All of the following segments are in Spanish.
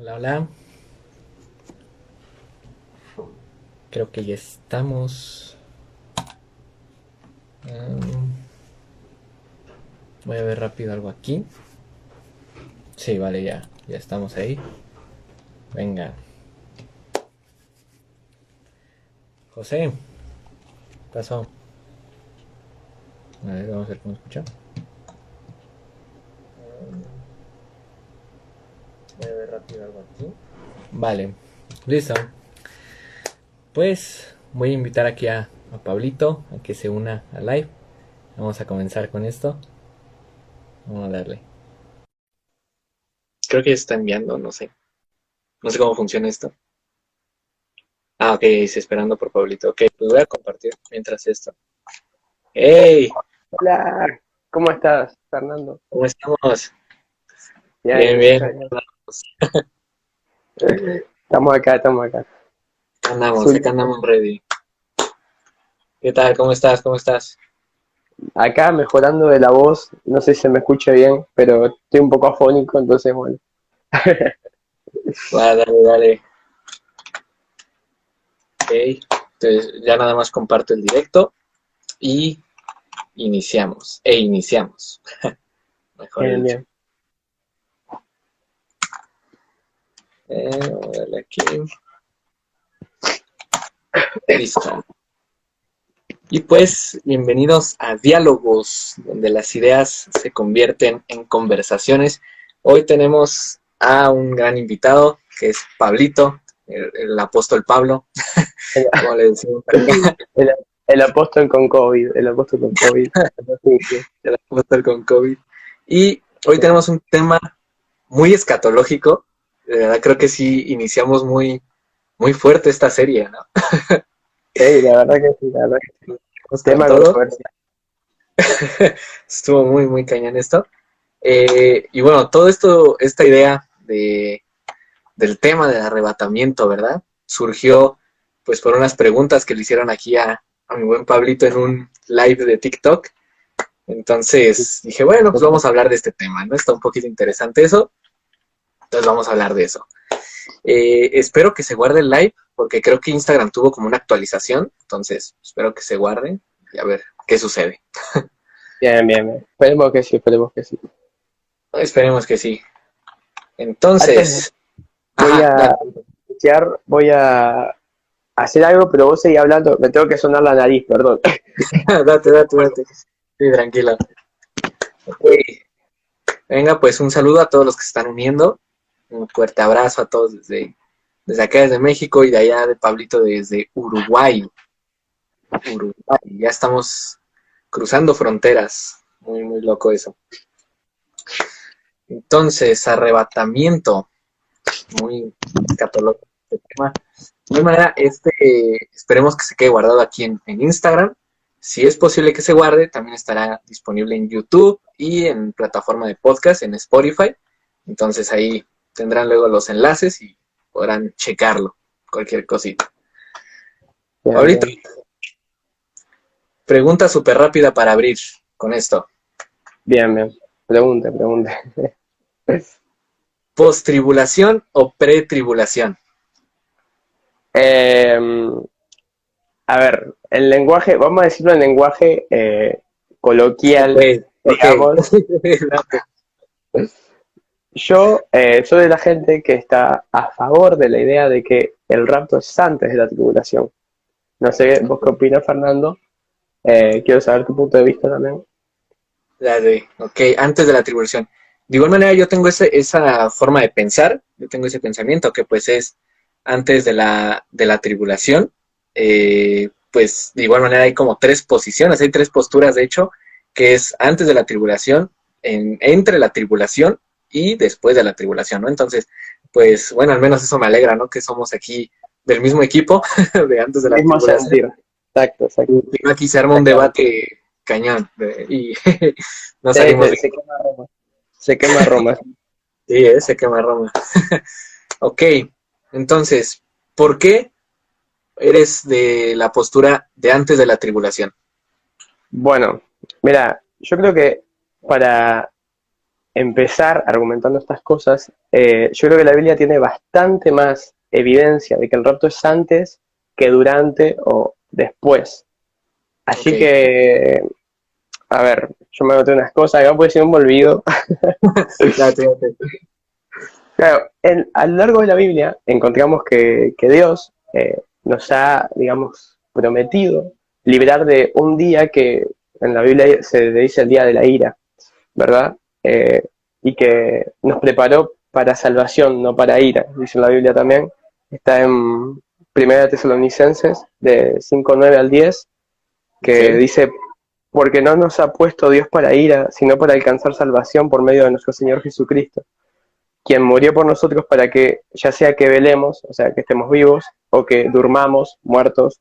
Hola, hola. Creo que ya estamos. Voy a ver rápido algo aquí. Sí, vale, ya. Ya estamos ahí. Venga. José. ¿Qué pasó? A ver, vamos a ver cómo escucha. Voy a ver rápido algo. Vale, listo. Pues voy a invitar aquí a, a Pablito a que se una al live. Vamos a comenzar con esto. Vamos a darle. Creo que ya está enviando, no sé. No sé cómo funciona esto. Ah, ok, dice esperando por Pablito. Ok, pues voy a compartir mientras esto. ¡Hey! Hola, ¿cómo estás, Fernando? ¿Cómo estamos? Ya, Bien, bien. Estamos acá, estamos acá. Andamos, Sí. acá andamos ready. ¿Qué tal? ¿Cómo estás? ¿Cómo estás? Acá mejorando de la voz, no sé si se me escucha bien, pero estoy un poco afónico, entonces bueno. Va, dale, dale. Ok, entonces ya nada más comparto el directo y iniciamos. E iniciamos. Mejor Bien, bien. Eh, vamos a darle aquí. Listo. Y pues, bienvenidos a Diálogos, donde las ideas se convierten en conversaciones. Hoy tenemos a un gran invitado, que es Pablito, el, el apóstol Pablo, como le decimos. El apóstol con COVID, el apóstol con COVID. El apóstol con COVID. Y hoy tenemos un tema muy escatológico. De verdad, creo que sí iniciamos muy, muy fuerte esta serie, ¿no? Sí, la verdad que sí, la verdad que sí. Tema. Estuvo muy, muy cañón esto. Eh, y bueno, todo esto, esta idea de, del tema del arrebatamiento, ¿verdad? Surgió pues por unas preguntas que le hicieron aquí a, a mi buen Pablito en un live de TikTok. Entonces dije, bueno, pues vamos a hablar de este tema, ¿no? Está un poquito interesante eso. Entonces vamos a hablar de eso. Eh, espero que se guarde el live, porque creo que Instagram tuvo como una actualización. Entonces, espero que se guarde y a ver qué sucede. Bien, bien, bien. Esperemos que sí, esperemos que sí. Esperemos que sí. Entonces, Voy a iniciar, voy a hacer algo, pero vos seguís hablando, me tengo que sonar la nariz, perdón. date, date, date. Sí, tranquilo. Venga, pues un saludo a todos los que se están uniendo. Un fuerte abrazo a todos desde, desde acá, desde México, y de allá de Pablito desde Uruguay. Uruguay. Ya estamos cruzando fronteras. Muy, muy loco eso. Entonces, arrebatamiento. Muy catológico este tema. De manera, este, esperemos que se quede guardado aquí en, en Instagram. Si es posible que se guarde, también estará disponible en YouTube y en plataforma de podcast, en Spotify. Entonces ahí tendrán luego los enlaces y podrán checarlo, cualquier cosita. Bien, Ahorita, bien. pregunta súper rápida para abrir con esto. Bien, bien. Pregunte, pregunte. ¿Post-tribulación o pre-tribulación? Eh, a ver, el lenguaje, vamos a decirlo en lenguaje eh, coloquial, digamos. Yo eh, soy de la gente que está a favor de la idea de que el rapto es antes de la tribulación. No sé, vos qué opinas, Fernando. Eh, quiero saber tu punto de vista también. La de, ok, antes de la tribulación. De igual manera, yo tengo ese- esa forma de pensar, yo tengo ese pensamiento que pues es antes de la, de la tribulación. Eh, pues de igual manera hay como tres posiciones, hay tres posturas de hecho, que es antes de la tribulación, en- entre la tribulación y después de la tribulación, ¿no? Entonces, pues bueno, al menos eso me alegra, ¿no? Que somos aquí del mismo equipo, de antes de la Mismo tribulación. sentir. Exacto, exacto. Y aquí se arma un debate cañón eh, y no salimos se- se quema Roma. Se quema Roma. Sí, eh, se quema Roma. ok, entonces, ¿por qué eres de la postura de antes de la tribulación? Bueno, mira, yo creo que para empezar argumentando estas cosas, eh, yo creo que la Biblia tiene bastante más evidencia de que el rapto es antes que durante o después. Así que, a ver, yo me noté unas cosas, acá puede ser un olvido. claro, a lo largo de la Biblia encontramos que, Dios eh, nos ha, digamos, prometido librar de un día que en la Biblia se dice el día de la ira, ¿verdad? Eh, y que nos preparó para salvación, no para ira, dice la Biblia también. Está en Primera Tesalonicenses, de 5, 9 al 10, que dice, porque no nos ha puesto Dios para ira, sino para alcanzar salvación por medio de nuestro Señor Jesucristo, quien murió por nosotros para que, ya sea que velemos, o sea, que estemos vivos, o que durmamos, muertos,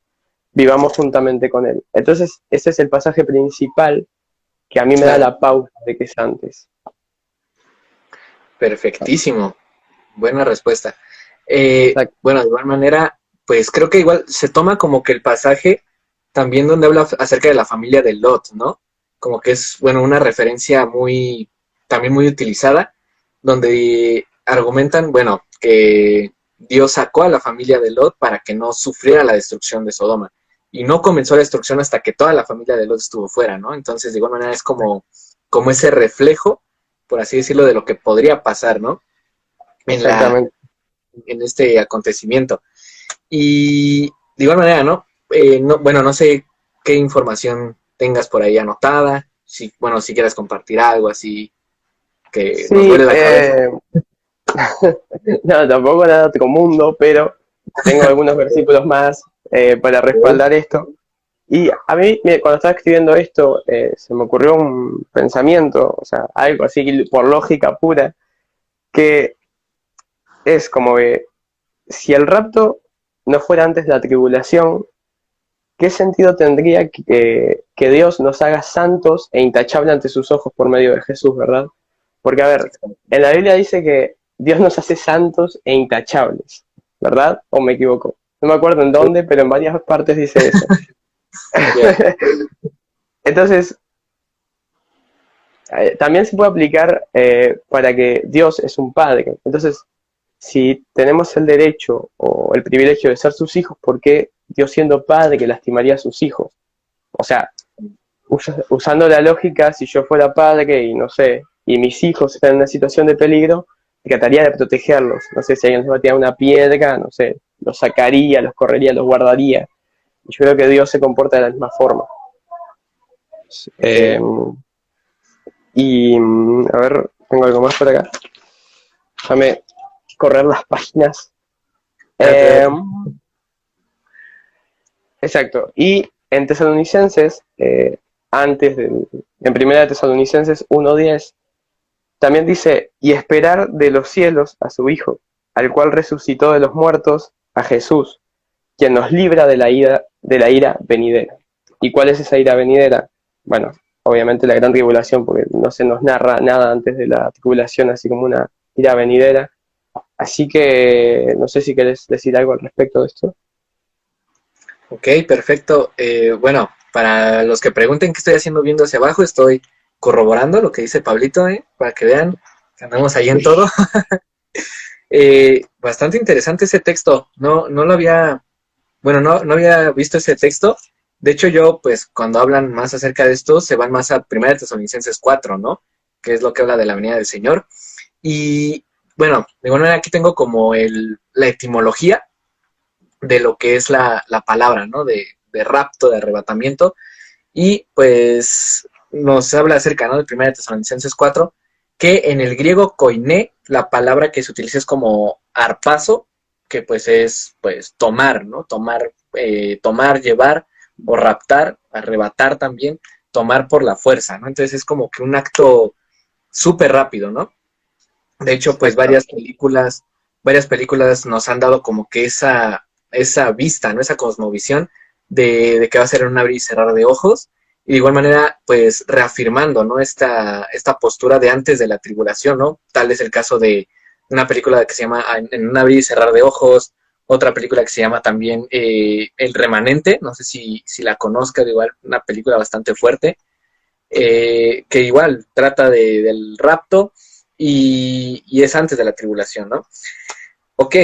vivamos juntamente con Él. Entonces, ese es el pasaje principal que a mí me da la pausa de que es antes. Perfectísimo. Buena respuesta. Eh, bueno, de igual manera, pues creo que igual se toma como que el pasaje también donde habla acerca de la familia de Lot, ¿no? Como que es, bueno, una referencia muy, también muy utilizada, donde argumentan, bueno, que Dios sacó a la familia de Lot para que no sufriera la destrucción de Sodoma. Y no comenzó la destrucción hasta que toda la familia de Lot estuvo fuera, ¿no? Entonces, de igual manera, es como, como ese reflejo por así decirlo, de lo que podría pasar, ¿no? En, en este acontecimiento. Y de igual manera, ¿no? Eh, ¿no? Bueno, no sé qué información tengas por ahí anotada, si, bueno, si quieres compartir algo así que sí, la eh, no, tampoco nada otro mundo, pero tengo algunos versículos más eh, para respaldar esto. Y a mí, cuando estaba escribiendo esto, eh, se me ocurrió un pensamiento, o sea, algo así por lógica pura, que es como que si el rapto no fuera antes la tribulación, ¿qué sentido tendría que, que Dios nos haga santos e intachables ante sus ojos por medio de Jesús, verdad? Porque, a ver, en la Biblia dice que Dios nos hace santos e intachables, ¿verdad? ¿O me equivoco? No me acuerdo en dónde, pero en varias partes dice eso. Entonces, eh, también se puede aplicar eh, para que Dios es un padre. Entonces, si tenemos el derecho o el privilegio de ser sus hijos, ¿por qué Dios siendo padre lastimaría a sus hijos? O sea, usando la lógica, si yo fuera padre y no sé, y mis hijos están en una situación de peligro, trataría de protegerlos. No sé si alguien les batía una piedra, no sé, los sacaría, los correría, los guardaría. Yo creo que Dios se comporta de la misma forma. Eh, y, a ver, tengo algo más por acá. Déjame correr las páginas. Eh, exacto. Y en Tesalonicenses, eh, antes de, en primera de Tesalonicenses 1.10, también dice, y esperar de los cielos a su Hijo, al cual resucitó de los muertos, a Jesús, quien nos libra de la ira, de la ira venidera. ¿Y cuál es esa ira venidera? Bueno, obviamente la gran tribulación, porque no se nos narra nada antes de la tribulación, así como una ira venidera. Así que no sé si querés decir algo al respecto de esto. Ok, perfecto. Eh, bueno, para los que pregunten qué estoy haciendo viendo hacia abajo, estoy corroborando lo que dice Pablito, ¿eh? para que vean que andamos ahí en todo. Eh, bastante interesante ese texto. No, no lo había bueno, no, no había visto ese texto. De hecho, yo, pues, cuando hablan más acerca de esto, se van más a 1 Tesalonicenses 4, ¿no? Que es lo que habla de la venida del Señor. Y, bueno, de alguna manera aquí tengo como el, la etimología de lo que es la, la palabra, ¿no? De, de, rapto, de arrebatamiento. Y, pues, nos habla acerca, ¿no? De 1 Tesalonicenses 4, que en el griego koiné, la palabra que se utiliza es como arpazo, que pues es pues tomar, ¿no? Tomar, eh, tomar, llevar o raptar, arrebatar también, tomar por la fuerza, ¿no? Entonces es como que un acto súper rápido, ¿no? De hecho, pues varias películas, varias películas nos han dado como que esa, esa vista, ¿no? Esa cosmovisión de, de que va a ser un abrir y cerrar de ojos. Y de igual manera, pues reafirmando, ¿no? Esta, esta postura de antes de la tribulación, ¿no? Tal es el caso de, una película que se llama En un abrir y cerrar de ojos, otra película que se llama también eh, El Remanente, no sé si, si la conozcas, igual una película bastante fuerte, eh, que igual trata de, del rapto y, y es antes de la tribulación, ¿no? Ok,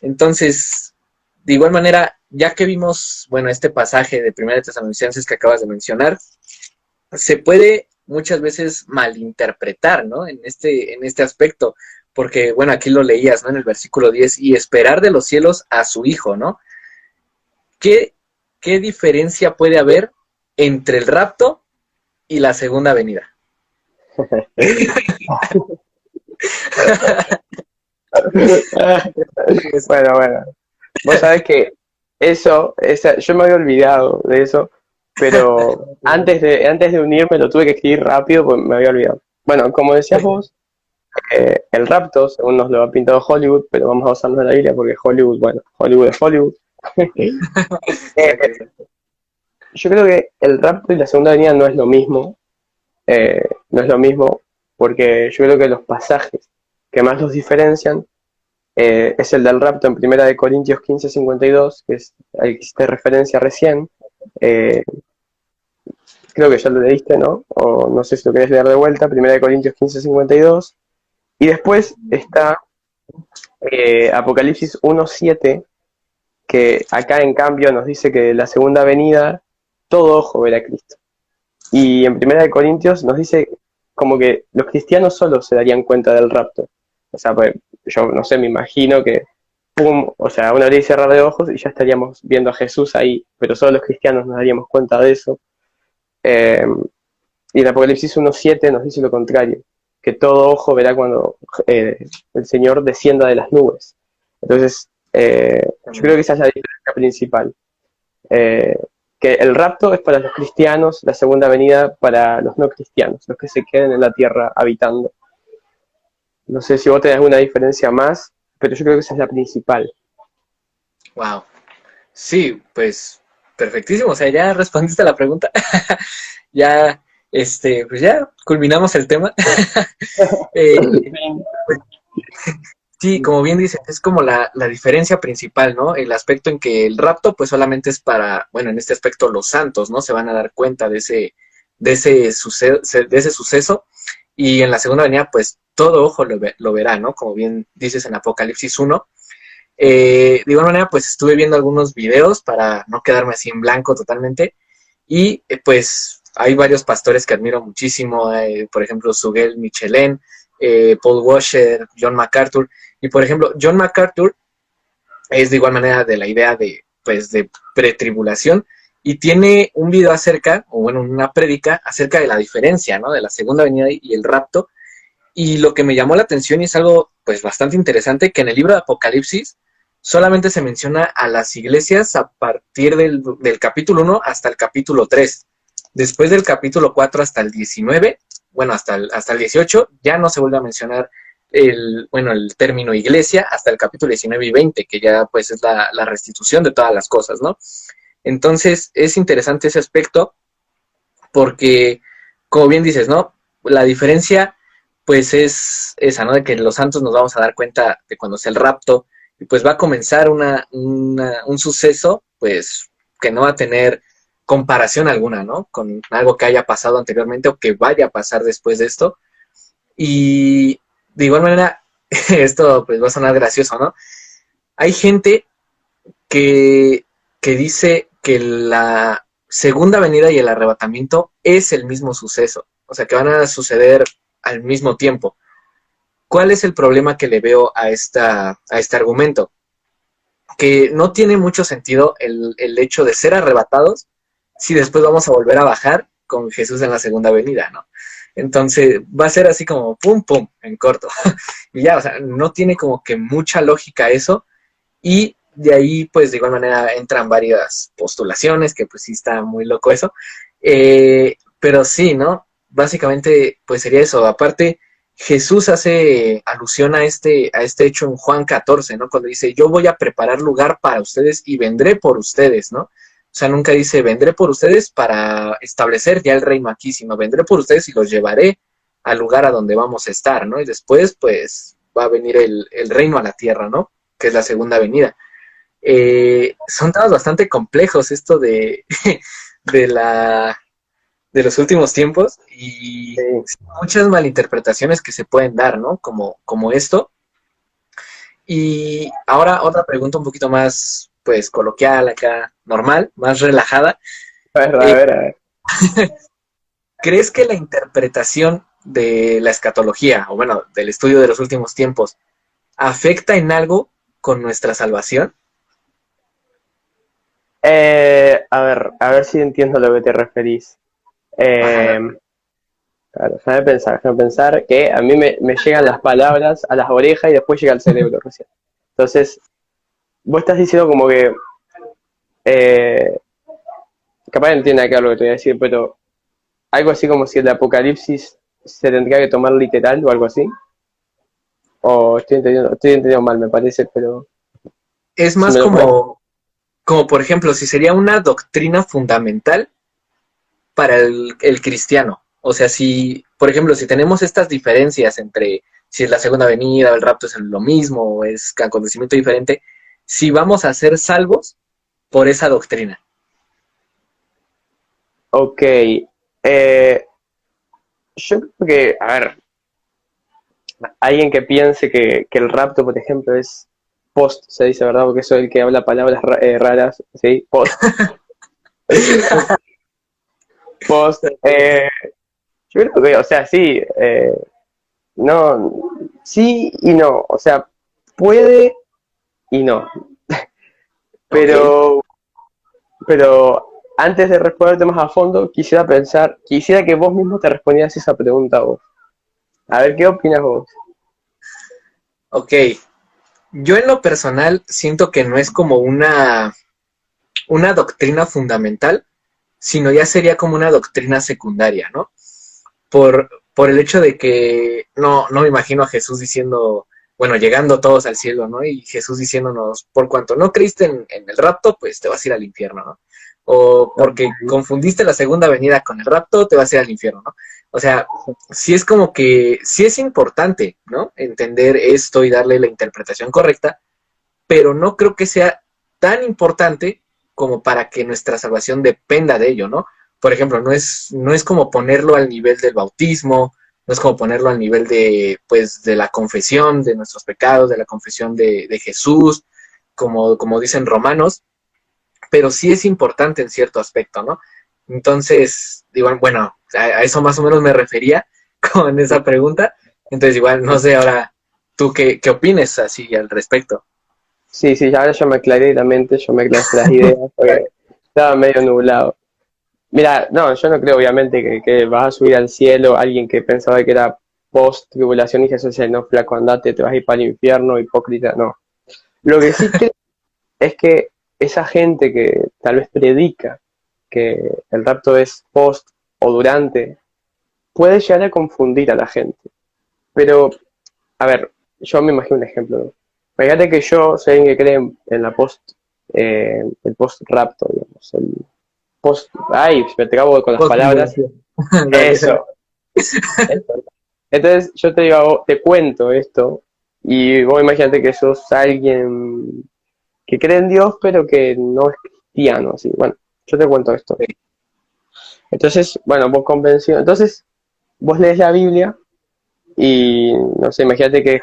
entonces, de igual manera, ya que vimos, bueno, este pasaje de Primera de Tesalonicenses que acabas de mencionar, se puede muchas veces malinterpretar, ¿no? En este, en este aspecto, porque, bueno, aquí lo leías, ¿no? En el versículo 10, y esperar de los cielos a su Hijo, ¿no? ¿Qué, qué diferencia puede haber entre el rapto y la segunda venida? bueno, bueno. Vos sabés que eso, esa, yo me había olvidado de eso, pero antes de, antes de unirme lo tuve que escribir rápido porque me había olvidado. Bueno, como decías vos, eh, el rapto, según nos lo ha pintado Hollywood, pero vamos a basarnos en la Biblia porque Hollywood, bueno, Hollywood es Hollywood. Eh, yo creo que el rapto y la segunda venida no es lo mismo, eh, no es lo mismo, porque yo creo que los pasajes que más los diferencian eh, es el del rapto en Primera de Corintios 15, 52, que es al que referencia recién. Eh, creo que ya lo leíste, ¿no? O no sé si lo querés leer de vuelta, Primera de Corintios 15, 52. Y después está eh, Apocalipsis 1, 7, que acá en cambio nos dice que la segunda venida todo ojo verá a Cristo. Y en Primera de Corintios nos dice como que los cristianos solo se darían cuenta del rapto. O sea, pues, yo no sé, me imagino que, pum, o sea, una abrir y cerrar de ojos y ya estaríamos viendo a Jesús ahí, pero solo los cristianos nos daríamos cuenta de eso. Eh, y en Apocalipsis 1.7 nos dice lo contrario, que todo ojo verá cuando eh, el Señor descienda de las nubes. Entonces, eh, yo creo que esa es la diferencia principal. que el rapto es para los cristianos, la segunda venida para los no cristianos, los que se queden en la tierra habitando. No sé si vos tenés alguna diferencia más, pero yo creo que esa es la principal. Wow. Sí, pues perfectísimo. O sea, ya respondiste a la pregunta. ya, este, pues ya culminamos el tema. Eh, sí, como bien dices, es como la, la, diferencia principal, ¿no? El aspecto en que el rapto, pues solamente es para, bueno, en este aspecto los santos, ¿no? Se van a dar cuenta de ese, de ese, suceso, de ese suceso. Y en la segunda venida, pues todo ojo lo, verá, ¿no? Como bien dices en Apocalipsis 1. Eh, de igual manera, pues estuve viendo algunos videos para no quedarme así en blanco totalmente. Y eh, pues hay varios pastores que admiro muchísimo, eh, por ejemplo, Sugel Michelin, Paul Washer, John MacArthur. Y por ejemplo, John MacArthur es de igual manera de la idea de, pues, de pretribulación y tiene un video acerca, o bueno, una prédica acerca de la diferencia, ¿no? De la segunda venida y el rapto y lo que me llamó la atención y es algo pues bastante interesante, que en el libro de Apocalipsis solamente se menciona a las iglesias a partir del, capítulo 1 hasta el capítulo 3. Después del capítulo 4 hasta el 19, bueno, hasta el, hasta el 18, ya no se vuelve a mencionar el, bueno, el término iglesia hasta el capítulo 19 y 20, que ya pues es la restitución de todas las cosas, ¿no? Entonces es interesante ese aspecto porque, como bien dices, ¿no? La diferencia pues es esa, ¿no? De que los santos nos vamos a dar cuenta de cuando sea el rapto, y pues va a comenzar una, un suceso, pues, que no va a tener comparación alguna, ¿no? Con algo que haya pasado anteriormente o que vaya a pasar después de esto. Y de igual manera, esto pues va a sonar gracioso, ¿no? Hay gente que, que dice que la segunda venida y el arrebatamiento es el mismo suceso. O sea, que van a suceder al mismo tiempo. ¿Cuál es el problema que le veo a, esta, a este argumento? Que no tiene mucho sentido el, el hecho de ser arrebatados si después vamos a volver a bajar con Jesús en la segunda venida, ¿no? Entonces va a ser así como pum, pum, en corto. y ya, o sea, no tiene como que mucha lógica eso. Y de ahí, pues de igual manera entran varias postulaciones, que pues sí está muy loco eso. Eh, pero sí, ¿no? Básicamente, pues sería eso. Aparte, Jesús hace alusión a este, a este hecho en Juan 14, ¿no? Cuando dice, yo voy a preparar lugar para ustedes y vendré por ustedes, ¿no? O sea, nunca dice, vendré por ustedes para establecer ya el reino aquí, sino vendré por ustedes y los llevaré al lugar a donde vamos a estar, ¿no? Y después, pues, va a venir el, el reino a la tierra, ¿no? Que es la segunda venida. Eh, son temas bastante complejos esto de, de la de los últimos tiempos y muchas malinterpretaciones que se pueden dar, ¿no? Como, como esto. Y ahora otra pregunta un poquito más, pues, coloquial acá, normal, más relajada. A ver, a ver, a ver. ¿Crees que la interpretación de la escatología, o bueno, del estudio de los últimos tiempos, afecta en algo con nuestra salvación? Eh, a ver, a ver si entiendo a lo que te referís. Eh, claro, déjame pensar, déjame pensar que a mí me, llegan las palabras a las orejas y después llega al cerebro recién. Entonces, vos estás diciendo como que, eh, capaz no que ver lo que te voy a decir, pero algo así como si el apocalipsis se tendría que tomar literal o algo así. O estoy entendiendo, estoy entendiendo mal, me parece, pero... Es más como, como, por ejemplo, si sería una doctrina fundamental para el, cristiano. O sea, si, por ejemplo, si tenemos estas diferencias entre si es la segunda venida o el rapto es lo mismo o es acontecimiento diferente, si vamos a ser salvos por esa doctrina. Ok. Eh, yo creo que, a ver, alguien que piense que, el rapto, por ejemplo, es post, se dice, ¿verdad? Porque soy el que habla palabras eh, raras, ¿sí? Post. Eh, yo creo que, o sea, sí, eh, no, sí y no, o sea, puede y no. pero, pero antes de responderte más a fondo, quisiera pensar, quisiera que vos mismo te respondieras esa pregunta vos. A ver, ¿qué opinas vos? Ok. Yo en lo personal siento que no es como una, una doctrina fundamental, sino ya sería como una doctrina secundaria, ¿no? Por, por el hecho de que no, no me imagino a Jesús diciendo, bueno, llegando todos al cielo, ¿no? Y Jesús diciéndonos, por cuanto no creíste en, en el rapto, pues te vas a ir al infierno, ¿no? o porque confundiste la segunda venida con el rapto, te vas a ir al infierno, ¿no? O sea, sí es como que, sí es importante, ¿no? Entender esto y darle la interpretación correcta, pero no creo que sea tan importante como para que nuestra salvación dependa de ello, ¿no? Por ejemplo, no es, no es como ponerlo al nivel del bautismo, no es como ponerlo al nivel de, pues, de la confesión de nuestros pecados, de la confesión de, de Jesús, como, como dicen romanos, pero sí es importante en cierto aspecto, ¿no? Entonces, igual, bueno, a, eso más o menos me refería con esa pregunta. Entonces, igual, no sé ahora, ¿tú qué, qué opines así al respecto? Sí, sí, ahora yo me aclaré la mente, yo me aclaré las ideas, porque estaba medio nublado. Mira, no, yo no creo obviamente que, que, vas a subir al cielo alguien que pensaba que era post-tribulación y Jesús dice, no, flaco, andate, te vas a ir para el infierno, hipócrita, no. Lo que sí creo es que esa gente que tal vez predica que el rapto es post o durante, puede llegar a confundir a la gente. Pero, a ver, yo me imagino un ejemplo. Fíjate que yo soy alguien que cree en, la post, eh, el post rapto, digamos, el post, ay, me acabo con las palabras. Eso. Entonces yo te digo, te cuento esto y vos imagínate que sos alguien que cree en Dios, pero que no es cristiano. Así. Bueno, yo te cuento esto. Entonces, bueno, vos convenció. Entonces, vos lees la Biblia y, no sé, imagínate que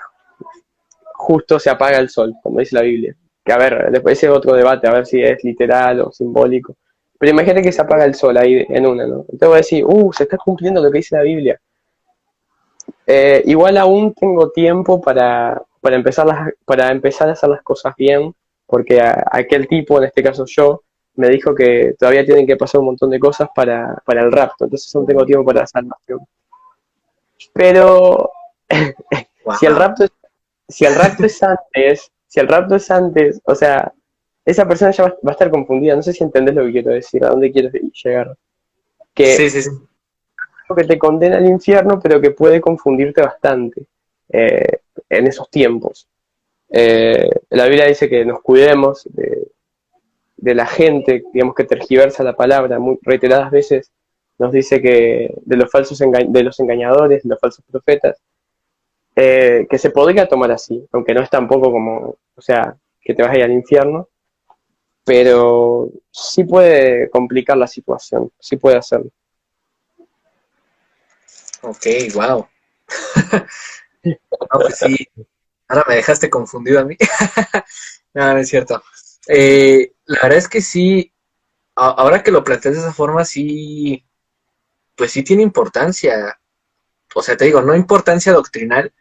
justo se apaga el sol, como dice la Biblia. Que a ver, después ese otro debate, a ver si es literal o simbólico. Pero imagínate que se apaga el sol ahí en una, ¿no? Entonces voy a decir, uh, se está cumpliendo lo que dice la Biblia. Eh, igual aún tengo tiempo para, para, empezar las, para empezar a hacer las cosas bien porque aquel tipo, en este caso yo, me dijo que todavía tienen que pasar un montón de cosas para, el rapto, entonces no tengo tiempo para la salvación. Pero si el rapto es, si el rapto es antes, si el rapto es antes, o sea, esa persona ya va, a estar confundida, no sé si entendés lo que quiero decir, a dónde quieres llegar. Que sí, sí, sí. que te condena al infierno, pero que puede confundirte bastante eh, en esos tiempos. Eh, la Biblia dice que nos cuidemos de, la gente, digamos que tergiversa la palabra, muy reiteradas veces nos dice que de los falsos de los engañadores, de los falsos profetas, eh, que se podría tomar así, aunque no es tampoco como, o sea, que te vas a ir al infierno, pero sí puede complicar la situación, sí puede hacerlo. Ok, wow. pues. Ahora me dejaste confundido a mí. no, no es cierto. Eh, la verdad es que sí, ahora que lo planteas de esa forma, sí, pues sí tiene importancia. O sea, te digo, no importancia doctrinal,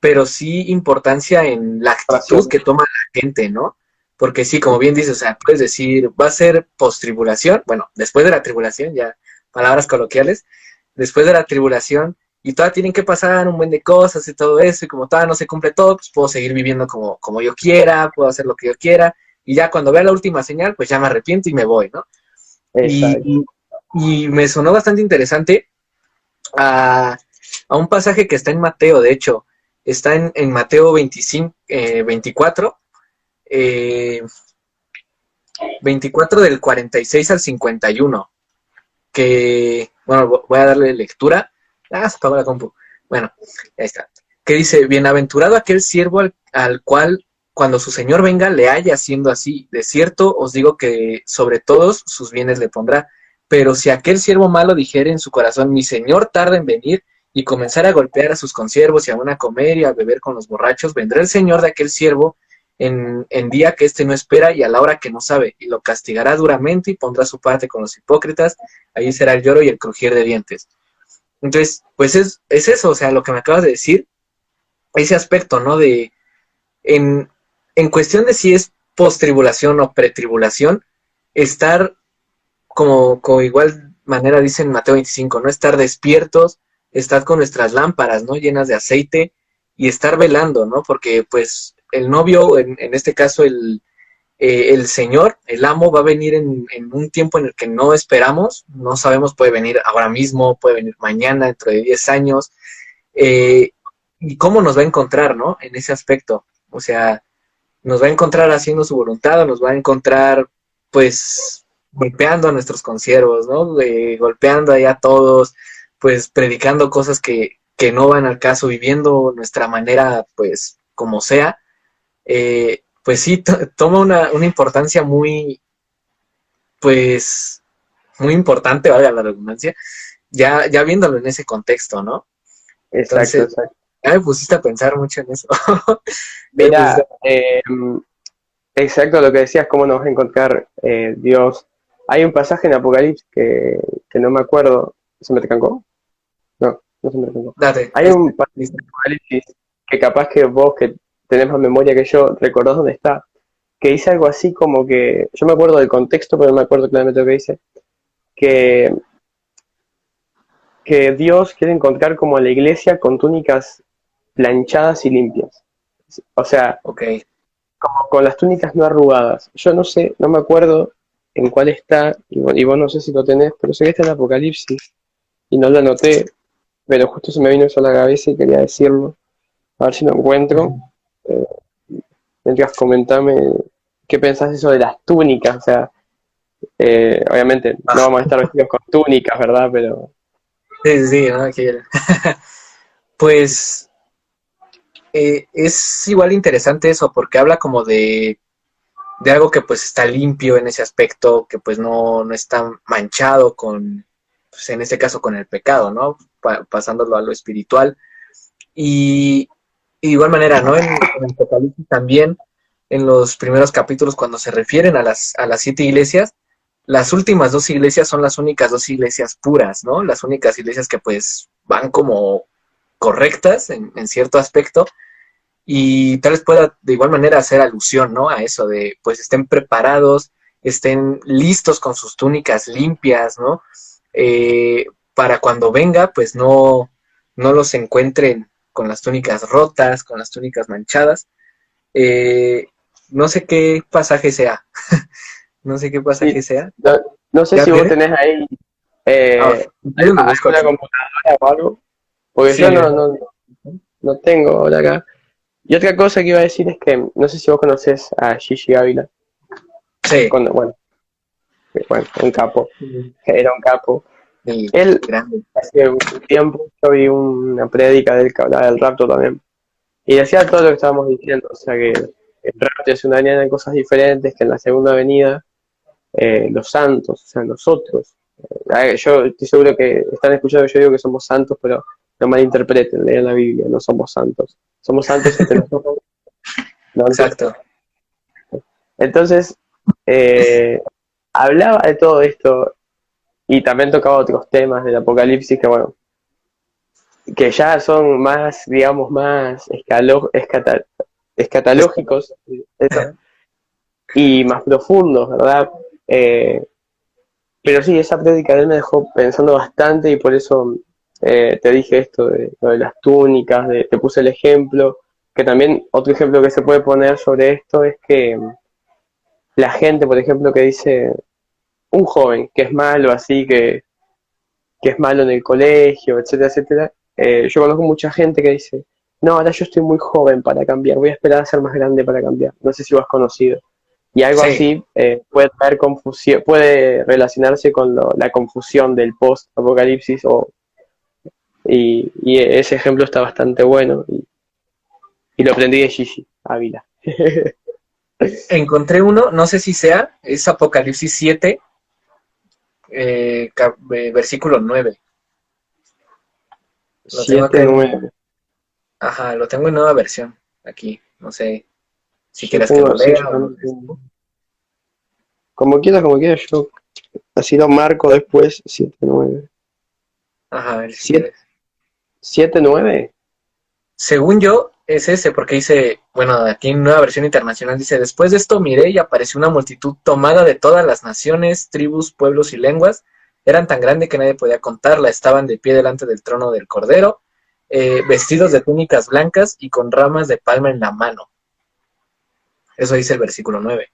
pero sí importancia en la actitud que toma la gente, ¿no? Porque sí, como bien dices, o sea, puedes decir, va a ser post-tribulación, bueno, después de la tribulación, ya palabras coloquiales, después de la tribulación, y todavía tienen que pasar un buen de cosas y todo eso, y como todavía no se cumple todo, pues puedo seguir viviendo como, como yo quiera, puedo hacer lo que yo quiera, y ya cuando vea la última señal, pues ya me arrepiento y me voy, ¿no? Y, y, me sonó bastante interesante a, a, un pasaje que está en Mateo, de hecho, está en, en Mateo 25, eh, 24, eh, 24 del 46 al 51, que, bueno, voy a darle lectura. Ah, se apagó la compu. Bueno, ahí está. Que dice, bienaventurado aquel siervo al, al cual cuando su señor venga le haya siendo así. De cierto os digo que sobre todos sus bienes le pondrá. Pero si aquel siervo malo dijere en su corazón, mi señor tarda en venir, y comenzar a golpear a sus consiervos y aún a comer y a beber con los borrachos, vendrá el señor de aquel siervo en, en día que éste no espera y a la hora que no sabe, y lo castigará duramente y pondrá su parte con los hipócritas, ahí será el lloro y el crujir de dientes. Entonces, pues es, es eso, o sea, lo que me acabas de decir, ese aspecto, ¿no? De, en, en cuestión de si es post-tribulación o pretribulación, estar como, como igual manera dice en Mateo 25, no estar despiertos, estar con nuestras lámparas, ¿no? Llenas de aceite y estar velando, ¿no? Porque pues el novio, en, en este caso el, eh, el Señor, el amo, va a venir en, en, un tiempo en el que no esperamos, no sabemos, puede venir ahora mismo, puede venir mañana, dentro de 10 años, eh, y cómo nos va a encontrar, ¿no? En ese aspecto. O sea, nos va a encontrar haciendo su voluntad o nos va a encontrar, pues, golpeando a nuestros conciervos, ¿no? Eh, golpeando ahí a todos, pues, predicando cosas que, que no van al caso, viviendo nuestra manera, pues, como sea. Eh, pues sí, toma una, una importancia muy, pues, muy importante, valga la redundancia, ya, ya viéndolo en ese contexto, ¿no? Exacto, exacto. Ya me pusiste a pensar mucho en eso. Mira, eh, exacto lo que decías, cómo nos va a encontrar eh, Dios. Hay un pasaje en Apocalipsis que, que no me acuerdo. ¿Se me trancó? No, no se me trancó. Date. Hay un pasaje en Apocalipsis que capaz que vos, que tenés más memoria que yo, recordás dónde está, que dice algo así como que, yo me acuerdo del contexto, pero no me acuerdo claramente lo que dice, que, que Dios quiere encontrar como a la iglesia con túnicas planchadas y limpias. O sea, okay. como con las túnicas no arrugadas. Yo no sé, no me acuerdo en cuál está, y vos no sé si lo tenés, pero sé que está en Apocalipsis, y no lo anoté, pero justo se me vino eso a la cabeza y quería decirlo. A ver si lo encuentro. Eh, mientras comentame qué pensás eso de las túnicas, o sea, eh, obviamente no vamos a estar vestidos con túnicas, ¿verdad? Pero... Sí, sí, no, pues eh, es igual interesante eso, porque habla como de, de algo que pues está limpio en ese aspecto, que pues no, no está manchado con, pues en este caso con el pecado, ¿no? Pa pasándolo a lo espiritual. Y, de igual manera, ¿no? En, el Apocalipsis también, en los primeros capítulos, cuando se refieren a las, a las siete iglesias, las últimas dos iglesias son las únicas dos iglesias puras, ¿no? Las únicas iglesias que pues van como correctas en, cierto aspecto y tal vez pueda de igual manera hacer alusión, ¿no? A eso de, pues estén preparados, estén listos con sus túnicas limpias, ¿no? Eh, para cuando venga, pues no, no los encuentren con las túnicas rotas, con las túnicas manchadas. Eh, no sé qué pasaje sea. no sé qué pasaje sí. sea. No, no sé si vos tenés ahí eh, ah, una computadora o algo. Porque sí, yo no, no, no tengo ahora acá. Y otra cosa que iba a decir es que, no sé si vos conoces a Gigi Ávila. Sí. Cuando, bueno, bueno, un capo. Era un capo. Sí, Él, grande. hace un tiempo, yo vi una prédica del que hablaba del rapto también. Y decía todo lo que estábamos diciendo. O sea, que el rapto es una de cosas diferentes, que en la segunda venida, eh, los santos, o sea, nosotros, yo estoy seguro que están escuchando yo digo que somos santos, pero no malinterpreten, lean la Biblia, no somos santos. Somos santos entre nosotros. Exacto. Entonces, eh, hablaba de todo esto y también tocaba otros temas del apocalipsis que, bueno, que ya son más, digamos, más escalo, escatológicos y más profundos, ¿verdad? Eh, pero sí, esa prédica de él me dejó pensando bastante y por eso eh, te dije esto de, de las túnicas, de, te puse el ejemplo, que también otro ejemplo que se puede poner sobre esto es que la gente, por ejemplo, que dice un joven que es malo así, que, que es malo en el colegio, etcétera, etcétera, eh, yo conozco mucha gente que dice, no, ahora yo estoy muy joven para cambiar, voy a esperar a ser más grande para cambiar. No sé si lo has conocido. Y algo así eh, puede traer confusión, puede relacionarse con la confusión del post-apocalipsis o, y, ese ejemplo está bastante bueno y, lo aprendí de Gigi Ávila. Encontré uno, no sé si sea, es Apocalipsis 7, eh, versículo 9. Lo 7, 9. Ajá, lo tengo en nueva versión aquí, no sé si quieres que lo lea. Como quieras, como quieras, yo así lo marco después, 7, 9. Ajá, si 7, 9. Según yo, es ese, porque dice, bueno, aquí en nueva versión internacional dice, después de esto miré y apareció una multitud tomada de todas las naciones, tribus, pueblos y lenguas, eran tan grande que nadie podía contarla, estaban de pie delante del trono del Cordero, eh, vestidos de túnicas blancas y con ramas de palma en la mano. Eso dice el versículo 9.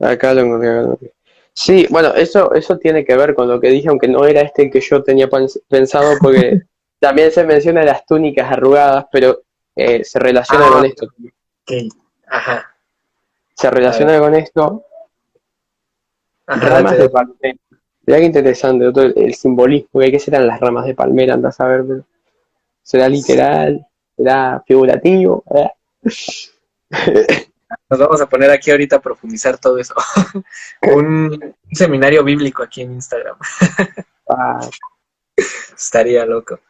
Acá lo encontré. Sí, bueno, eso, eso tiene que ver con lo que dije, aunque no era este el que yo tenía pensado, porque también se menciona las túnicas arrugadas, pero eh, se relaciona ah, con esto. Ajá. Se relaciona con esto. ramas de palmera. Mira qué interesante, el simbolismo, que serán las ramas de palmera, andas a ver. ¿Será literal? ¿Será figurativo? Nos vamos a poner aquí ahorita a profundizar todo eso. un, seminario bíblico aquí en Instagram. Estaría loco.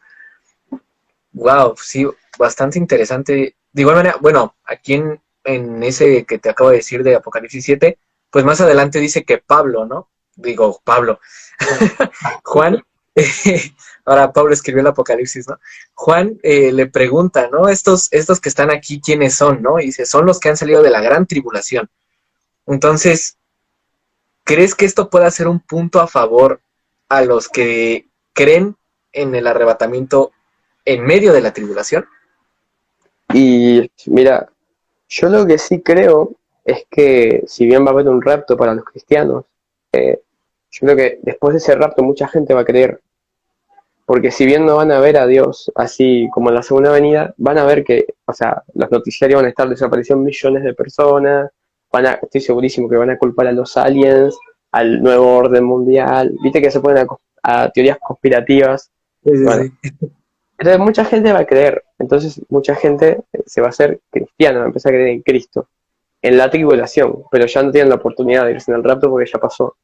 Wow, sí, bastante interesante. De igual manera, bueno, aquí en, en ese que te acabo de decir de Apocalipsis 7, pues más adelante dice que Pablo, ¿no? Digo, Pablo. Juan ahora Pablo escribió el Apocalipsis, ¿no? Juan eh, le pregunta, ¿no? Estos, estos que están aquí, ¿quiénes son, no? Y dice, son los que han salido de la gran tribulación. Entonces, ¿crees que esto pueda ser un punto a favor a los que creen en el arrebatamiento en medio de la tribulación? Y mira, yo lo que sí creo es que si bien va a haber un rapto para los cristianos, eh, yo creo que después de ese rapto mucha gente va a creer porque si bien no van a ver a Dios así como en la segunda venida, van a ver que, o sea, los noticiarios van a estar desapareciendo millones de personas, van a, estoy segurísimo que van a culpar a los aliens, al nuevo orden mundial, viste que se ponen a, teorías conspirativas. Entonces mucha gente va a creer, entonces mucha gente se va a hacer cristiana, va a empezar a creer en Cristo, en la tribulación, pero ya no tienen la oportunidad de irse en el rapto porque ya pasó.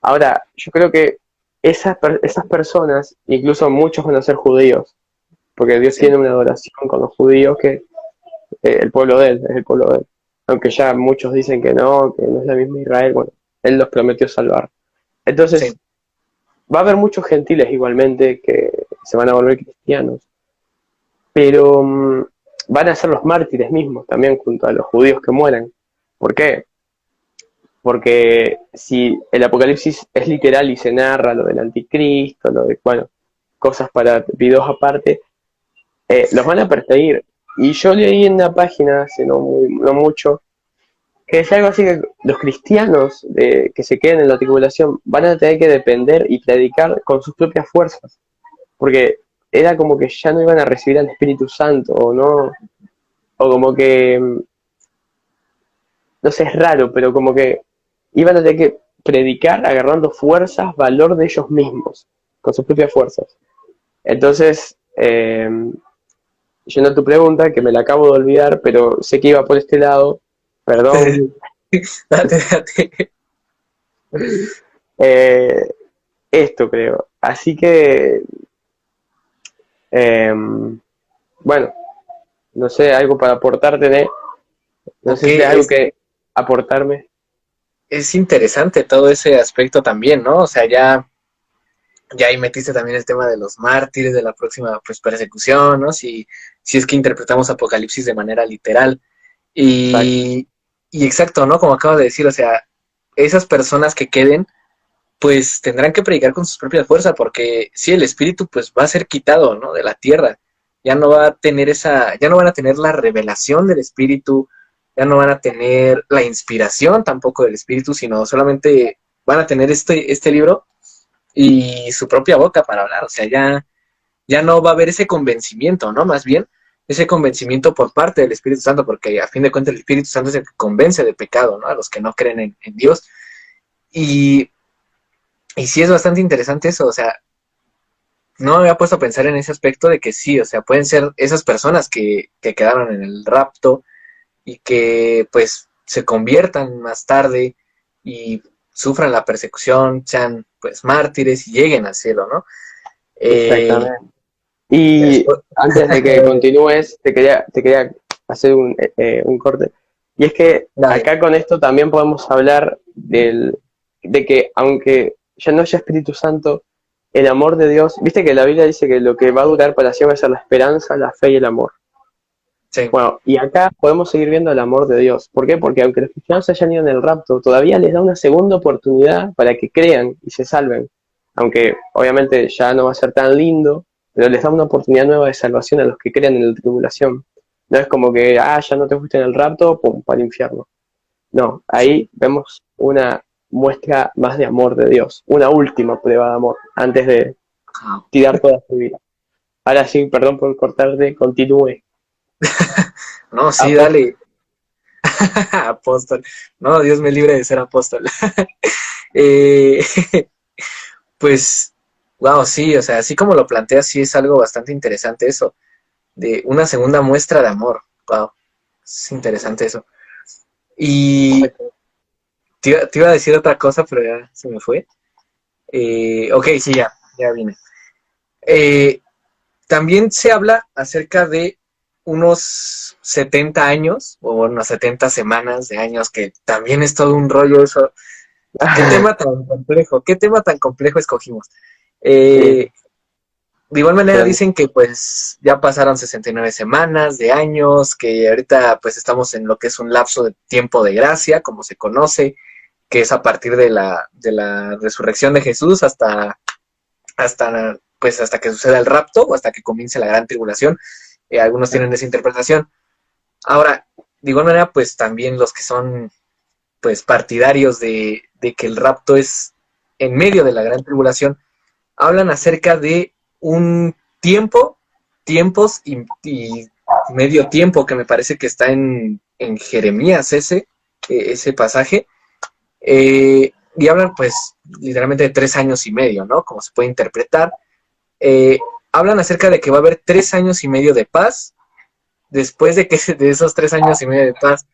Ahora, yo creo que esas, esas personas, incluso muchos van a ser judíos, porque Dios tiene una adoración con los judíos que eh, el pueblo de él es el pueblo de él. Aunque ya muchos dicen que no, que no es la misma Israel, bueno, él los prometió salvar. Entonces, va a haber muchos gentiles igualmente que se van a volver cristianos, pero mm, van a ser los mártires mismos también junto a los judíos que mueran. ¿Por qué? porque si el Apocalipsis es literal y se narra lo del anticristo, lo de, bueno, cosas para videos aparte, eh, los van a perseguir. Y yo leí en una página hace no, no mucho que es algo así que los cristianos de, que se queden en la tribulación van a tener que depender y predicar con sus propias fuerzas, porque era como que ya no iban a recibir al Espíritu Santo o no, o como que, no sé, es raro, pero como que iban a tener que predicar agarrando fuerzas, valor de ellos mismos, con sus propias fuerzas. Entonces, eh, yendo a tu pregunta, que me la acabo de olvidar, pero sé que iba por este lado, perdón. date, date. Eh, esto, creo. Así que, em, bueno, no sé, algo para aportarte, de, no sé si hay algo que aportarme. Es interesante todo ese aspecto también, ¿no? O sea, ya, ya ahí metiste también el tema de los mártires, de la próxima pues, persecución, ¿no? Si, si es que interpretamos Apocalipsis de manera literal. Y y exacto, ¿no? Como acabo de decir, o sea, esas personas que queden, pues tendrán que predicar con sus propias fuerzas, porque si el espíritu pues va a ser quitado, ¿no? De la tierra. Ya no va a tener esa, ya no van a tener la revelación del espíritu, ya no van a tener la inspiración tampoco del espíritu, sino solamente van a tener este, este libro y su propia boca para hablar. O sea, ya, ya no va a haber ese convencimiento, ¿no? Más bien, ese convencimiento por parte del Espíritu Santo, porque a fin de cuentas el Espíritu Santo es el que convence de pecado, ¿no? A los que no creen en, Dios. Y, y sí es bastante interesante eso, o sea, no me había puesto a pensar en ese aspecto de que sí, o sea, pueden ser esas personas que, que quedaron en el rapto y que pues se conviertan más tarde y sufran la persecución, sean pues mártires y lleguen al cielo, ¿no? Eh, Exactamente. Y antes de que continúes, te quería, te quería hacer un, eh, eh, un corte. Y es que acá con esto también podemos hablar del, de que aunque ya no haya Espíritu Santo, el amor de Dios, viste que la Biblia dice que lo que va a durar para siempre va a ser la esperanza, la fe y el amor. Sí. Bueno, y acá podemos seguir viendo el amor de Dios. ¿Por qué? Porque aunque los cristianos hayan ido en el rapto, todavía les da una segunda oportunidad para que crean y se salven. Aunque obviamente ya no va a ser tan lindo, pero les da una oportunidad nueva de salvación a los que crean en la tribulación. No es como que, ah, ya no te fuiste en el rapto, pum, para el infierno. No, ahí vemos una muestra más de amor de Dios, una última prueba de amor, antes de tirar toda su vida. Ahora sí, perdón por cortarte, continúe. no, sí, dale. apóstol. No, Dios me libre de ser apóstol. eh, pues Wow, sí, o sea, así como lo planteas, sí es algo bastante interesante eso, de una segunda muestra de amor. Wow, es interesante eso. Y te, iba a decir otra cosa, pero ya se me fue. Eh, ok, sí, ya, ya vine. Eh, también se habla acerca de unos 70 años, o unas 70 semanas de años, que también es todo un rollo eso. ¿Qué tema tan complejo? ¿Qué tema tan complejo escogimos? Eh, de igual manera dicen que pues ya pasaron 69 semanas de años, que ahorita pues estamos en lo que es un lapso de tiempo de gracia, como se conoce, que es a partir de la, de la resurrección de Jesús hasta, hasta, pues hasta que suceda el rapto o hasta que comience la gran tribulación. Eh, algunos tienen esa interpretación. Ahora, de igual manera, pues también los que son pues partidarios de, de que el rapto es en medio de la gran tribulación, hablan acerca de un tiempo, tiempos y, medio tiempo, que me parece que está en, Jeremías ese, e, ese pasaje, eh, y hablan pues literalmente de tres años y medio, ¿no? Como se puede interpretar. Eh, hablan acerca de que va a haber tres años y medio de paz, después de que de esos tres años y medio de paz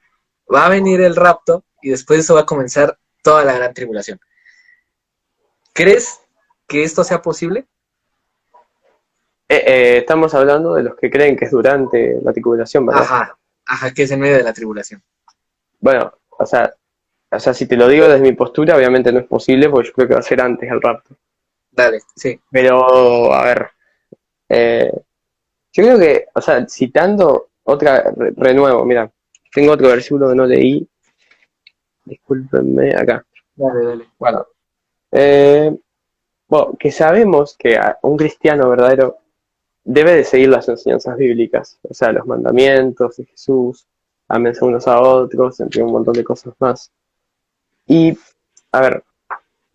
va a venir el rapto y después de eso va a comenzar toda la gran tribulación. ¿Crees que esto sea posible? Eh, eh, estamos hablando de los que creen que es durante la tribulación, ¿verdad? Ajá, ajá, que es en medio de la tribulación. Bueno, o sea, o sea, si te lo digo desde mi postura, obviamente no es posible, porque yo creo que va a ser antes el rapto. Dale, sí. Pero, a ver, eh, yo creo que, o sea, citando otra, renuevo, mira, tengo otro versículo que no leí, discúlpenme, acá. Dale, dale. Bueno, eh, bueno, que sabemos que un cristiano verdadero debe de seguir las enseñanzas bíblicas, o sea, los mandamientos de Jesús, amense unos a otros, entre un montón de cosas más. Y, a ver,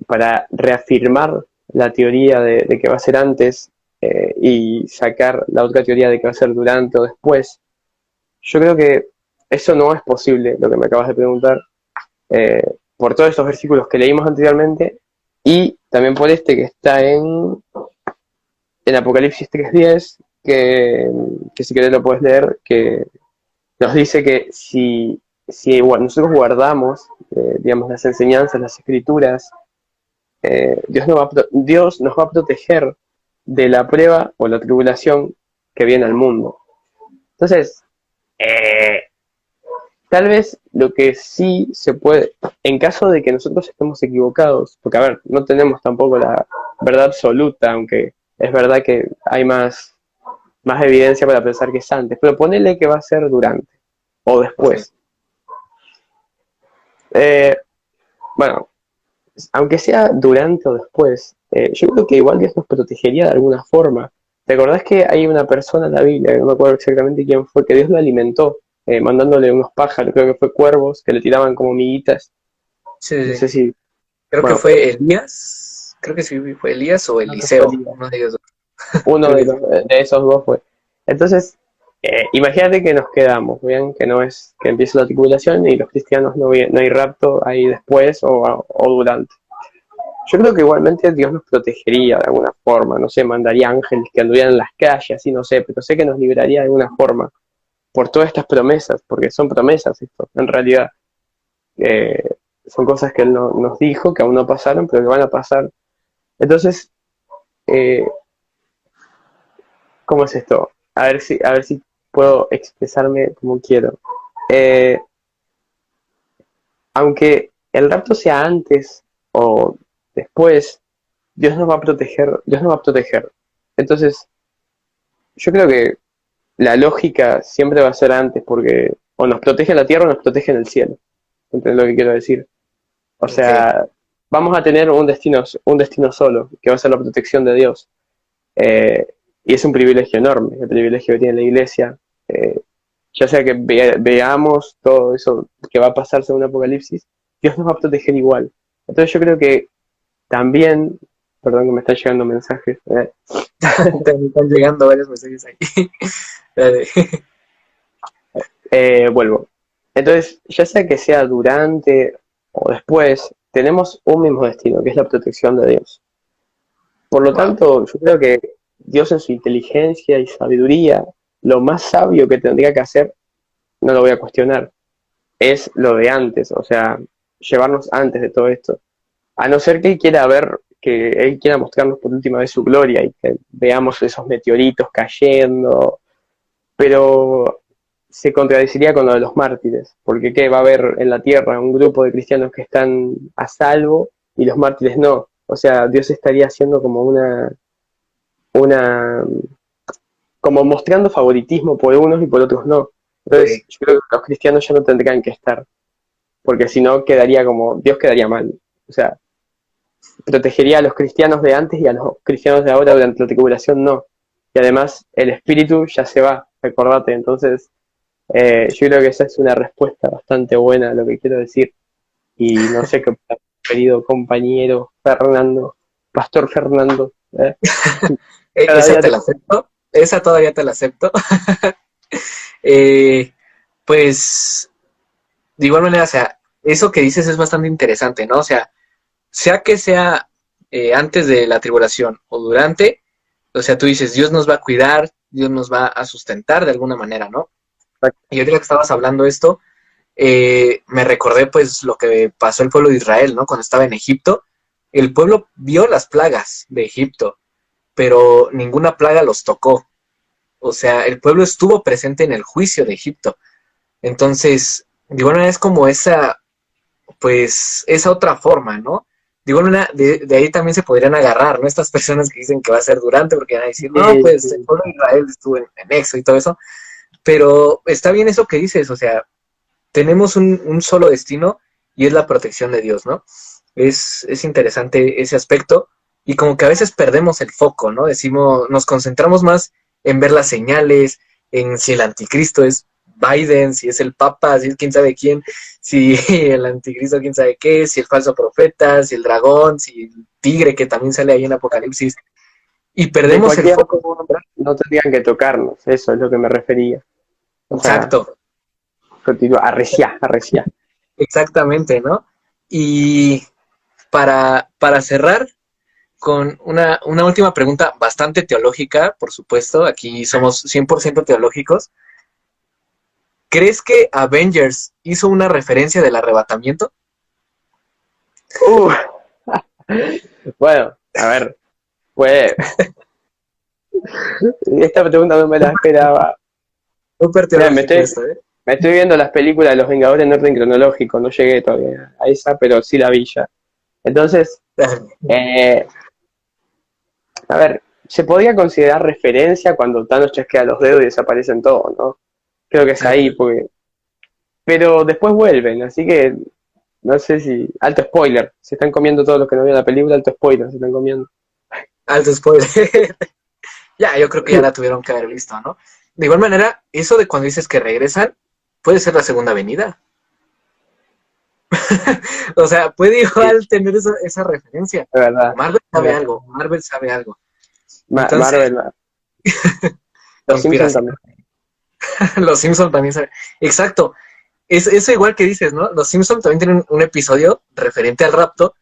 para reafirmar la teoría de, que va a ser antes eh, y sacar la otra teoría de que va a ser durante o después, yo creo que eso no es posible, lo que me acabas de preguntar, eh, por todos estos versículos que leímos anteriormente y también por este que está en, en Apocalipsis 3.10, que, que si querés lo puedes leer, que nos dice que si, si nosotros guardamos, eh, digamos, las enseñanzas, las escrituras, eh, Dios, nos va a, Dios nos va a proteger de la prueba o la tribulación que viene al mundo. Entonces, eh, tal vez lo que sí se puede, en caso de que nosotros estemos equivocados, porque a ver, no tenemos tampoco la verdad absoluta, aunque es verdad que hay más, más evidencia para pensar que es antes, pero ponele que va a ser durante o después. Eh, bueno, aunque sea durante o después, eh, yo creo que igual Dios nos protegería de alguna forma. ¿Te acordás que hay una persona en la Biblia, no me acuerdo exactamente quién fue, que Dios lo alimentó, eh, mandándole unos pájaros, creo que fue cuervos, que le tiraban como miguitas? Sí, sí. sí. Creo que fue Elías, creo que sí fue Elías o Eliseo, uno de ellos Uno de, de esos dos fue. Entonces, eh, imagínate que nos quedamos, bien, que no es que empiece la tribulación y los cristianos no, no hay rapto ahí después o, durante. Yo creo que igualmente Dios nos protegería de alguna forma, no sé, mandaría ángeles que anduvieran en las calles, así no sé, pero sé que nos libraría de alguna forma por todas estas promesas, porque son promesas esto, en realidad. Eh, son cosas que Él no, nos dijo, que aún no pasaron, pero que van a pasar. Entonces, eh, ¿cómo es esto? A ver si, a ver si puedo expresarme como quiero. Eh, aunque el rapto sea antes o después, Dios nos va a proteger, Dios nos va a proteger. Entonces, yo creo que la lógica siempre va a ser antes, porque o nos protege la tierra o nos protege en el cielo. ¿Entiendes lo que quiero decir? O sea, vamos a tener un destino, un destino solo, que va a ser la protección de Dios. Eh, y es un privilegio enorme, el privilegio que tiene la iglesia, eh, ya sea que veamos todo eso que va a pasar según Apocalipsis, Dios nos va a proteger igual. Entonces yo creo que también, perdón que me están llegando mensajes. Eh. están llegando varios mensajes ahí. eh, vuelvo. Entonces, ya sea que sea durante o después, tenemos un mismo destino, que es la protección de Dios. Por lo tanto, yo creo que Dios en su inteligencia y sabiduría lo más sabio que tendría que hacer, no lo voy a cuestionar, es lo de antes, o sea, llevarnos antes de todo esto. A no ser que él quiera ver, que él quiera mostrarnos por última vez su gloria y que veamos esos meteoritos cayendo, pero se contradeciría con lo de los mártires, porque ¿qué va a haber en la tierra un grupo de cristianos que están a salvo y los mártires no? O sea, Dios estaría haciendo como una, una como mostrando favoritismo por unos y por otros no. Entonces, yo creo que los cristianos ya no tendrían que estar, porque si no quedaría como, Dios quedaría mal. O sea, protegería a los cristianos de antes y a los cristianos de ahora durante la tribulación no. Y además, el espíritu ya se va, recordate. Entonces, eh, yo creo que esa es una respuesta bastante buena a lo que quiero decir. Y no sé qué querido compañero Fernando, Pastor Fernando. ¿eh? Esa te la acepto esa todavía te la acepto. Eh, pues, de igual manera, o sea, eso que dices es bastante interesante, ¿no? O sea, sea que sea eh, antes de la tribulación o durante, o sea, tú dices, Dios nos va a cuidar, Dios nos va a sustentar de alguna manera, ¿no? Y ahorita que estabas hablando esto, eh, me recordé pues lo que pasó el pueblo de Israel, ¿no? Cuando estaba en Egipto, el pueblo vio las plagas de Egipto pero ninguna plaga los tocó. O sea, el pueblo estuvo presente en el juicio de Egipto. Entonces, de manera es como esa, pues, esa otra forma, ¿no? De igual manera, de, ahí también se podrían agarrar, ¿no? Estas personas que dicen que va a ser durante, porque van a decir, no, pues el pueblo de Israel estuvo en, Exo y todo eso. Pero está bien eso que dices, o sea, tenemos un, un solo destino y es la protección de Dios, ¿no? Es, es interesante ese aspecto y como que a veces perdemos el foco, ¿no? Decimos, nos concentramos más en ver las señales, en si el anticristo es Biden, si es el Papa, si es quién sabe quién, si el anticristo quién sabe qué, si el falso profeta, si el dragón, si el tigre que también sale ahí en Apocalipsis. Y perdemos el foco. No tendrían que tocarnos, eso es lo que me refería. Exacto. continúa, arrecia, arrecia. Exactamente, ¿no? Y para, para cerrar, con una, una última pregunta bastante teológica, por supuesto. Aquí somos 100% teológicos. ¿Crees que Avengers hizo una referencia del arrebatamiento? Uh, Bueno, a ver, pues. Esta pregunta no me la esperaba. Me, estoy, ¿eh? me estoy viendo las películas de los Vengadores en orden cronológico, no llegué todavía a esa, pero sí la vi ya. Entonces, eh, a ver, se podría considerar referencia cuando Thanos chasquea los dedos y desaparecen todos, ¿no? Creo que es ahí, porque. Pero después vuelven, así que no sé si. Alto spoiler. Se están comiendo todos los que no vieron la película, alto spoiler, se están comiendo. Alto spoiler. ya, yo creo que ya la tuvieron que haber visto, ¿no? De igual manera, eso de cuando dices que regresan, puede ser la segunda venida. o sea, puede igual tener esa, esa referencia. verdad. Marvel sabe algo, Marvel sabe algo. Marvel, Los Simpsons también. Los Simpsons también. Exacto. Es, eso igual que dices, ¿no? Los Simpsons también tienen un episodio referente al rapto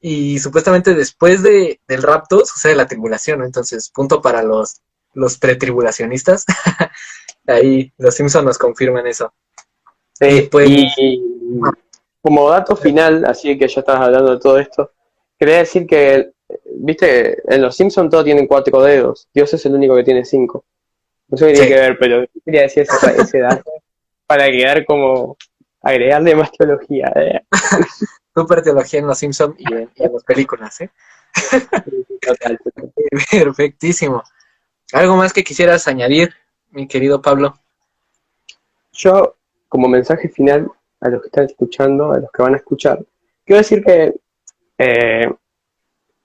y supuestamente después de, del rapto sucede la tribulación, ¿no? Entonces, punto para los, los pretribulacionistas. Ahí los Simpsons nos confirman eso. Sí, pues, y como dato final, así que ya estabas hablando de todo esto, quería decir que, viste, en los Simpsons todos tienen cuatro dedos, Dios es el único que tiene cinco. No qué tiene que ver, pero quería decir ese, dato para quedar como agregarle más teología. ¿eh? Super teología en los Simpsons y en, las películas, ¿eh? Perfectísimo. ¿Algo más que quisieras añadir, mi querido Pablo? Yo, como mensaje final a los que están escuchando, a los que van a escuchar, quiero decir que eh,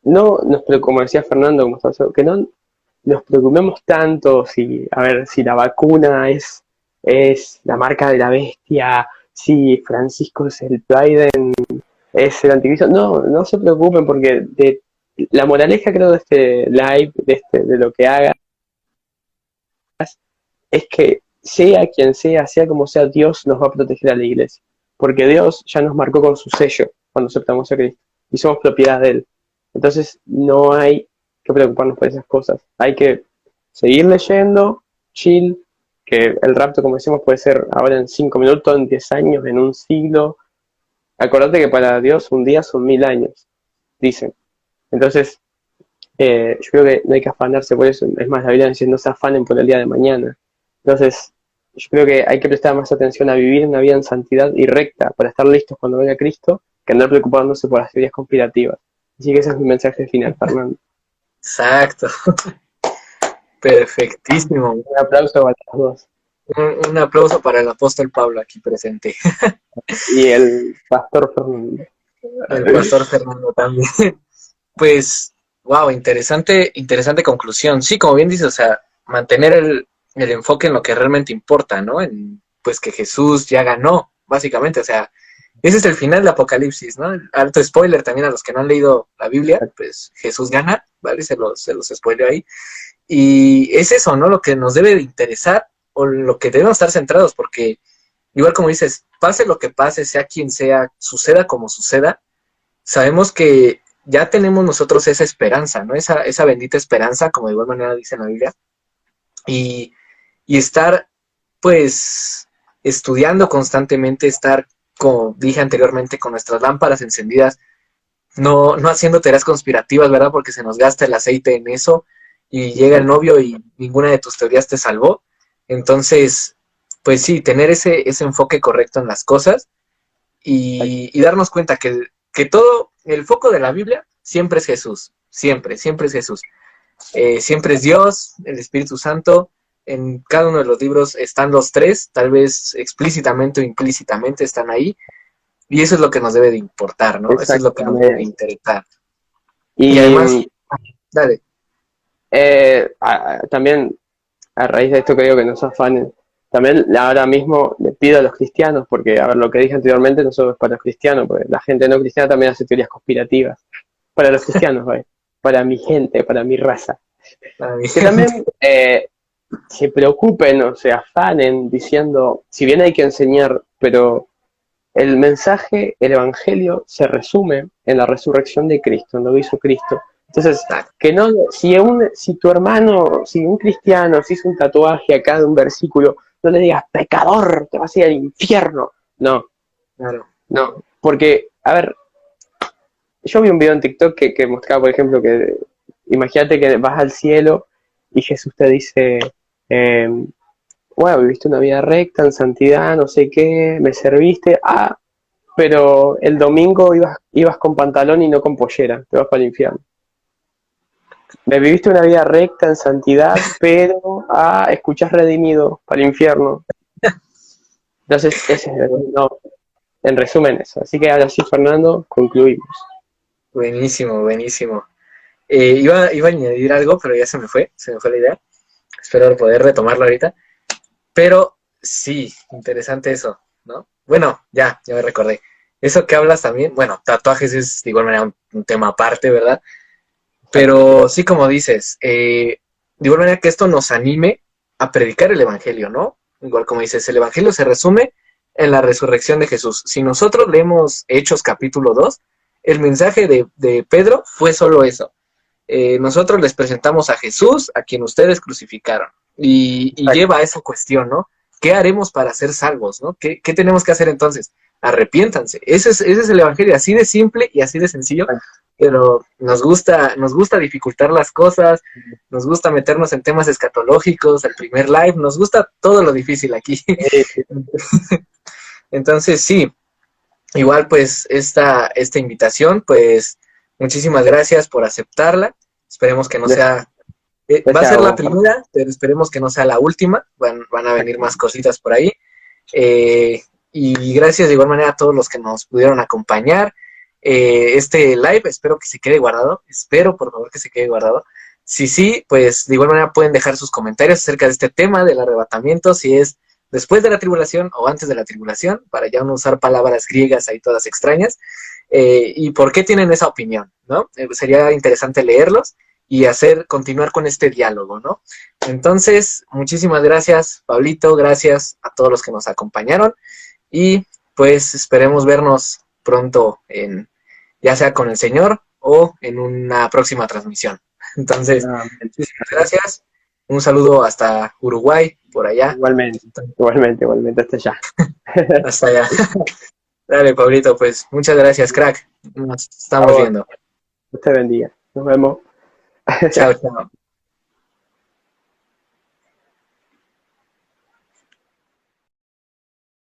no nos como decía Fernando, como que no nos preocupemos tanto si, a ver, si la vacuna es, es la marca de la bestia, si Francisco es el Biden, es el anticristo. No, no se preocupen porque de, la moraleja creo de este live, de, este, de lo que haga, es que sea quien sea, sea como sea, Dios nos va a proteger a la iglesia. Porque Dios ya nos marcó con su sello cuando aceptamos a Cristo y somos propiedad de Él. Entonces no hay que preocuparnos por esas cosas. Hay que seguir leyendo, chill, que el rapto, como decimos, puede ser ahora en cinco minutos, en diez años, en un siglo. Acordate que para Dios un día son mil años, dicen. Entonces, eh, yo creo que no hay que afanarse por eso. Es más, la Biblia dice no se afanen por el día de mañana. Entonces, yo creo que hay que prestar más atención a vivir una vida en santidad y recta para estar listos cuando venga Cristo que andar preocupándose por las teorías conspirativas. Así que ese es mi mensaje final, Fernando. Exacto. Perfectísimo. Un aplauso para los dos. Un, aplauso para el apóstol Pablo aquí presente. y el pastor Fernando. El pastor Fernando también. Pues, wow, interesante, interesante conclusión. Sí, como bien dice, o sea, mantener el, el enfoque en lo que realmente importa, ¿no? En, pues que Jesús ya ganó, básicamente, o sea, ese es el final de Apocalipsis, ¿no? Alto spoiler también a los que no han leído la Biblia, pues Jesús gana, ¿vale? Se los, se los spoileo ahí. Y es eso, ¿no? Lo que nos debe de interesar o lo que debemos estar centrados, porque igual como dices, pase lo que pase, sea quien sea, suceda como suceda, sabemos que ya tenemos nosotros esa esperanza, ¿no? Esa, esa bendita esperanza, como de igual manera dice en la Biblia, y, y estar, pues, estudiando constantemente, estar como dije anteriormente, con nuestras lámparas encendidas, no, no haciendo teorías conspirativas, ¿verdad? Porque se nos gasta el aceite en eso y llega el novio y ninguna de tus teorías te salvó. Entonces, pues sí, tener ese, ese enfoque correcto en las cosas y, darnos cuenta que, que, todo, el foco de la Biblia siempre es Jesús, siempre, siempre es Jesús. Eh, siempre es Dios, el Espíritu Santo, en cada uno de los libros están los tres, tal vez explícitamente o implícitamente están ahí, y eso es lo que nos debe de importar, ¿no? Eso es lo que nos debe de interesar. Y, además, dale. Eh, también, a raíz de esto creo que no se afanen, también ahora mismo le pido a los cristianos, porque, a ver, lo que dije anteriormente no solo es para los cristianos, porque la gente no cristiana también hace teorías conspirativas. Para los cristianos, para mi gente, para mi raza. que también eh, se preocupen o se afanen diciendo, si bien hay que enseñar, pero el mensaje, el evangelio se resume en la resurrección de Cristo, en lo que hizo Cristo. Entonces, que no, si, un, si tu hermano, si un cristiano se hizo un tatuaje acá de un versículo, no le digas, pecador, te vas a ir al infierno. No, claro. no, porque, a ver, yo vi un video en TikTok que, que mostraba, por ejemplo, que imagínate que vas al cielo y Jesús te dice, eh, bueno, viviste una vida recta, en santidad, no sé qué, me serviste, ah, pero el domingo ibas, ibas con pantalón y no con pollera, te vas para el infierno. Me viviste una vida recta, en santidad, pero, ah, escuchas redimido para el infierno. Entonces, ese es, no, en resumen eso. Así que ahora sí, Fernando, concluimos. Buenísimo, buenísimo. Eh, iba, iba a añadir algo, pero ya se me fue, se me fue la idea. Espero poder retomarlo ahorita. Pero sí, interesante eso, ¿no? Bueno, ya, ya me recordé. Eso que hablas también, bueno, tatuajes es de igual manera un, tema aparte, ¿verdad? Pero sí, como dices, eh, de igual manera que esto nos anime a predicar el Evangelio, ¿no? Igual como dices, el Evangelio se resume en la resurrección de Jesús. Si nosotros leemos Hechos capítulo 2, el mensaje de, Pedro fue solo eso. Eh, nosotros les presentamos a Jesús, a quien ustedes crucificaron. Y, lleva a esa cuestión, ¿no? ¿Qué haremos para ser salvos, ¿no? ¿Qué, tenemos que hacer entonces? Arrepiéntanse. Ese es, ese es el Evangelio, así de simple y así de sencillo, pero nos gusta, nos gusta dificultar las cosas, nos gusta meternos en temas escatológicos, el primer live, nos gusta todo lo difícil aquí. Entonces, sí, igual pues esta, esta invitación, pues muchísimas gracias por aceptarla. Esperemos que no sea eh, va a ser la primera, pero esperemos que no sea la última. Van, van a venir más cositas por ahí. Eh, y gracias de igual manera a todos los que nos pudieron acompañar. Eh, este live, espero que se quede guardado. Espero, por favor, que se quede guardado. Si sí, pues de igual manera pueden dejar sus comentarios acerca de este tema del arrebatamiento, si es después de la tribulación o antes de la tribulación, para ya no usar palabras griegas ahí todas extrañas. Y por qué tienen esa opinión, ¿no? sería interesante leerlos y hacer, continuar con este diálogo, ¿no? Entonces, muchísimas gracias, Pablito, gracias a todos los que nos acompañaron y pues esperemos vernos pronto en, ya sea con el Señor o en una próxima transmisión. Entonces, muchísimas gracias. Un saludo hasta Uruguay, por allá. Igualmente, igualmente, igualmente, hasta allá. hasta allá. Dale, Pablito, pues muchas gracias, crack. Nos estamos viendo. Dios te bendiga. Nos vemos. Chao, chao.